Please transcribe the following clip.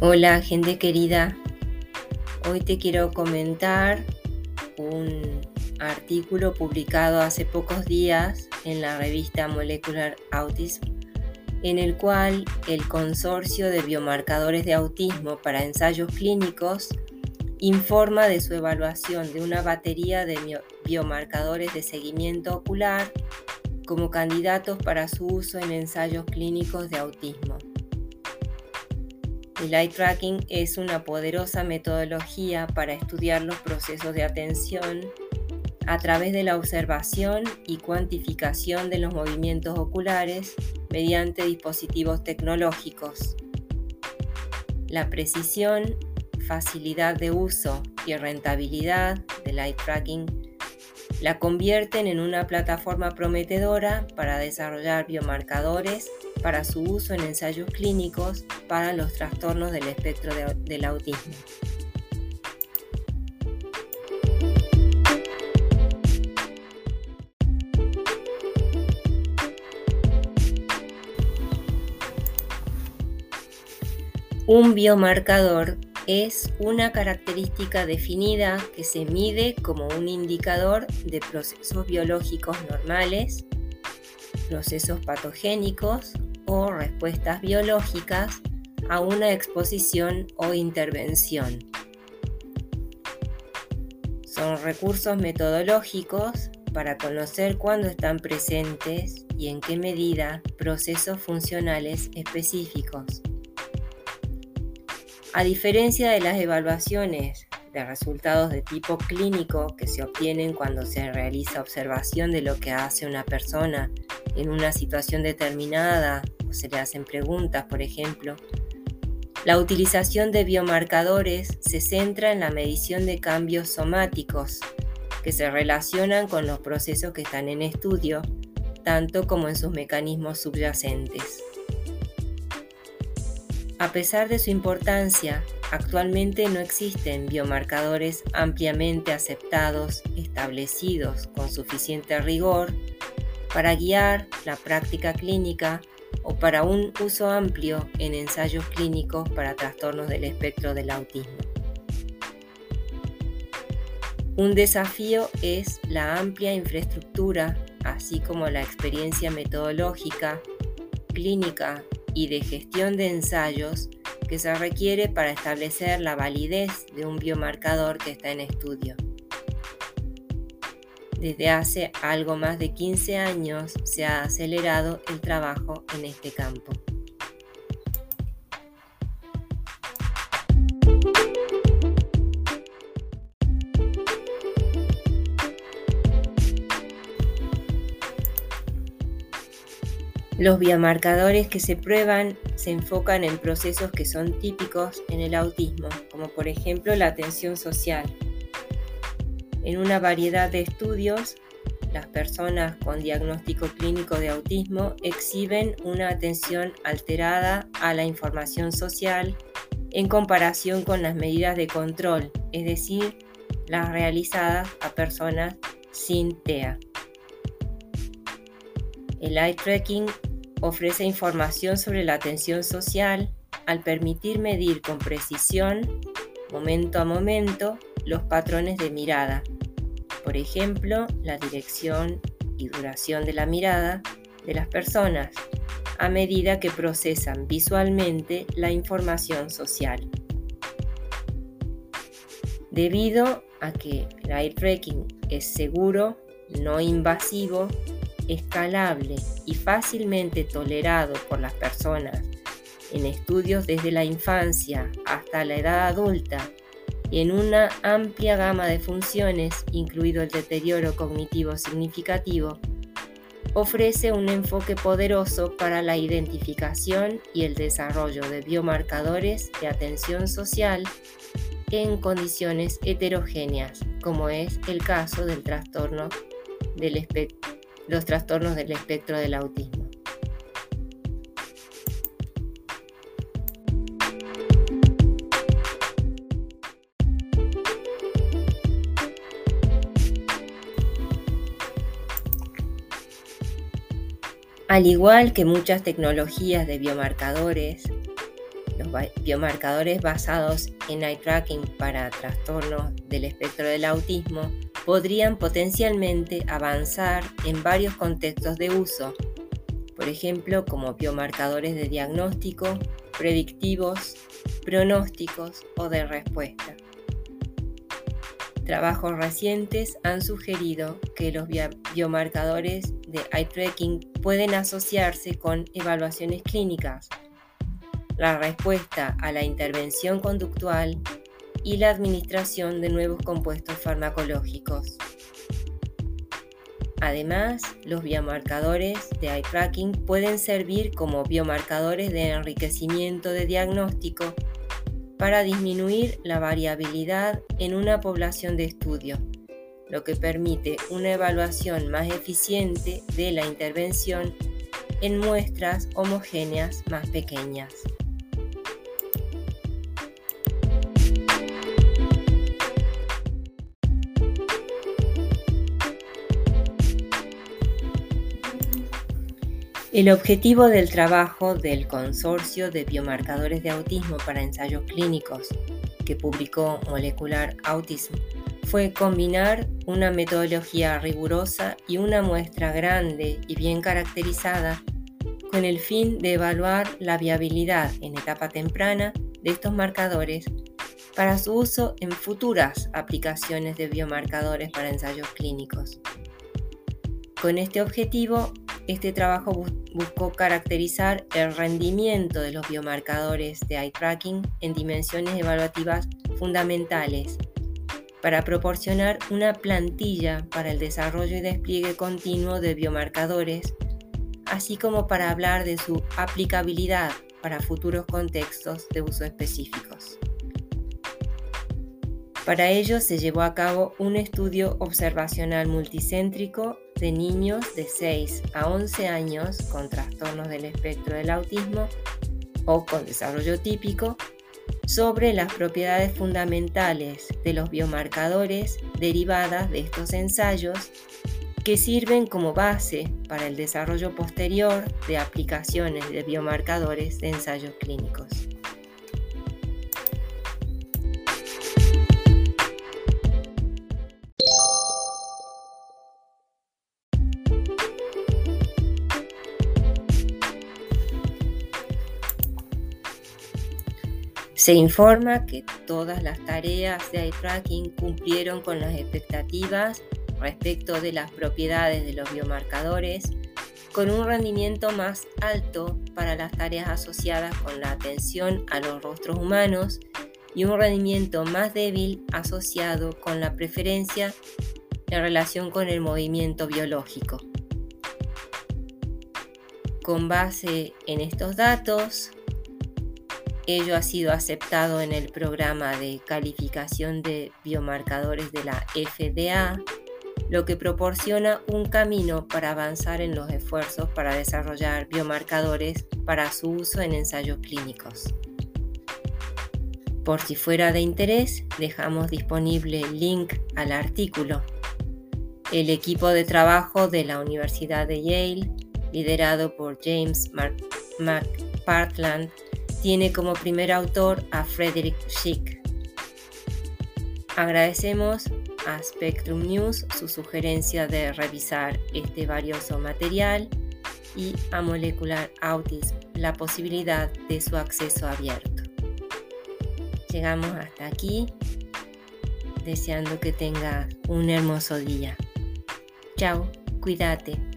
Hola gente querida, hoy te quiero comentar un artículo publicado hace pocos días en la revista Molecular Autism, en el cual el Consorcio de Biomarcadores de Autismo para Ensayos Clínicos informa de su evaluación de una batería de biomarcadores de seguimiento ocular como candidatos para su uso en ensayos clínicos de autismo. El eye tracking es una poderosa metodología para estudiar los procesos de atención a través de la observación y cuantificación de los movimientos oculares mediante dispositivos tecnológicos. La precisión, facilidad de uso y rentabilidad del eye tracking la convierten en una plataforma prometedora para desarrollar biomarcadores para su uso en ensayos clínicos para los trastornos del espectro del autismo. Un biomarcador es una característica definida que se mide como un indicador de procesos biológicos normales, procesos patogénicos o respuestas biológicas a una exposición o intervención. Son recursos metodológicos para conocer cuándo están presentes y en qué medida procesos funcionales específicos. A diferencia de las evaluaciones de resultados de tipo clínico que se obtienen cuando se realiza observación de lo que hace una persona en una situación determinada o se le hacen preguntas, por ejemplo, la utilización de biomarcadores se centra en la medición de cambios somáticos que se relacionan con los procesos que están en estudio, tanto como en sus mecanismos subyacentes. A pesar de su importancia, actualmente no existen biomarcadores ampliamente aceptados, establecidos con suficiente rigor para guiar la práctica clínica o para un uso amplio en ensayos clínicos para trastornos del espectro del autismo. Un desafío es la amplia infraestructura, así como la experiencia metodológica, clínica y de gestión de ensayos que se requiere para establecer la validez de un biomarcador que está en estudio. Desde hace algo más de 15 años se ha acelerado el trabajo en este campo. Los biomarcadores que se prueban se enfocan en procesos que son típicos en el autismo, como por ejemplo la atención social. En una variedad de estudios, las personas con diagnóstico clínico de autismo exhiben una atención alterada a la información social en comparación con las medidas de control, es decir, las realizadas a personas sin TEA. El eye tracking ofrece información sobre la atención social al permitir medir con precisión, momento a momento, los patrones de mirada. Por ejemplo, la dirección y duración de la mirada de las personas a medida que procesan visualmente la información social. Debido a que el eye tracking es seguro, no invasivo escalable y fácilmente tolerado por las personas en estudios desde la infancia hasta la edad adulta y en una amplia gama de funciones, incluido el deterioro cognitivo significativo, ofrece un enfoque poderoso para la identificación y el desarrollo de biomarcadores de atención social en condiciones heterogéneas, como es el caso del trastorno del espectro los trastornos del espectro del autismo. Al igual que muchas tecnologías de biomarcadores, Los biomarcadores basados en eye tracking para trastornos del espectro del autismo podrían potencialmente avanzar en varios contextos de uso, por ejemplo como biomarcadores de diagnóstico, predictivos, pronósticos o de respuesta. Trabajos recientes han sugerido que los biomarcadores de eye tracking pueden asociarse con evaluaciones clínicas, la respuesta a la intervención conductual y la administración de nuevos compuestos farmacológicos. Además, los biomarcadores de eye tracking pueden servir como biomarcadores de enriquecimiento de diagnóstico para disminuir la variabilidad en una población de estudio, lo que permite una evaluación más eficiente de la intervención en muestras homogéneas más pequeñas. El objetivo del trabajo del Consorcio de Biomarcadores de Autismo para Ensayos Clínicos, que publicó Molecular Autism, fue combinar una metodología rigurosa y una muestra grande y bien caracterizada con el fin de evaluar la viabilidad en etapa temprana de estos marcadores para su uso en futuras aplicaciones de biomarcadores para ensayos clínicos. Con este objetivo, este trabajo buscó caracterizar el rendimiento de los biomarcadores de eye tracking en dimensiones evaluativas fundamentales para proporcionar una plantilla para el desarrollo y despliegue continuo de biomarcadores, así como para hablar de su aplicabilidad para futuros contextos de uso específicos. Para ello se llevó a cabo un estudio observacional multicéntrico de niños de 6 a 11 años con trastornos del espectro del autismo o con desarrollo típico sobre las propiedades fundamentales de los biomarcadores derivadas de estos ensayos que sirven como base para el desarrollo posterior de aplicaciones de biomarcadores de ensayos clínicos. Se informa que todas las tareas de eye tracking cumplieron con las expectativas respecto de las propiedades de los biomarcadores, con un rendimiento más alto para las tareas asociadas con la atención a los rostros humanos y un rendimiento más débil asociado con la preferencia en relación con el movimiento biológico. Con base en estos datos, Ello ha sido aceptado en el programa de calificación de biomarcadores de la FDA, lo que proporciona un camino para avanzar en los esfuerzos para desarrollar biomarcadores para su uso en ensayos clínicos. Por si fuera de interés, dejamos disponible el link al artículo. El equipo de trabajo de la Universidad de Yale, liderado por James McPartland, tiene como primer autor a Frederick Schick. Agradecemos a Spectrum News su sugerencia de revisar este valioso material y a Molecular Autism la posibilidad de su acceso abierto. Llegamos hasta aquí, deseando que tengas un hermoso día. Chao, cuídate.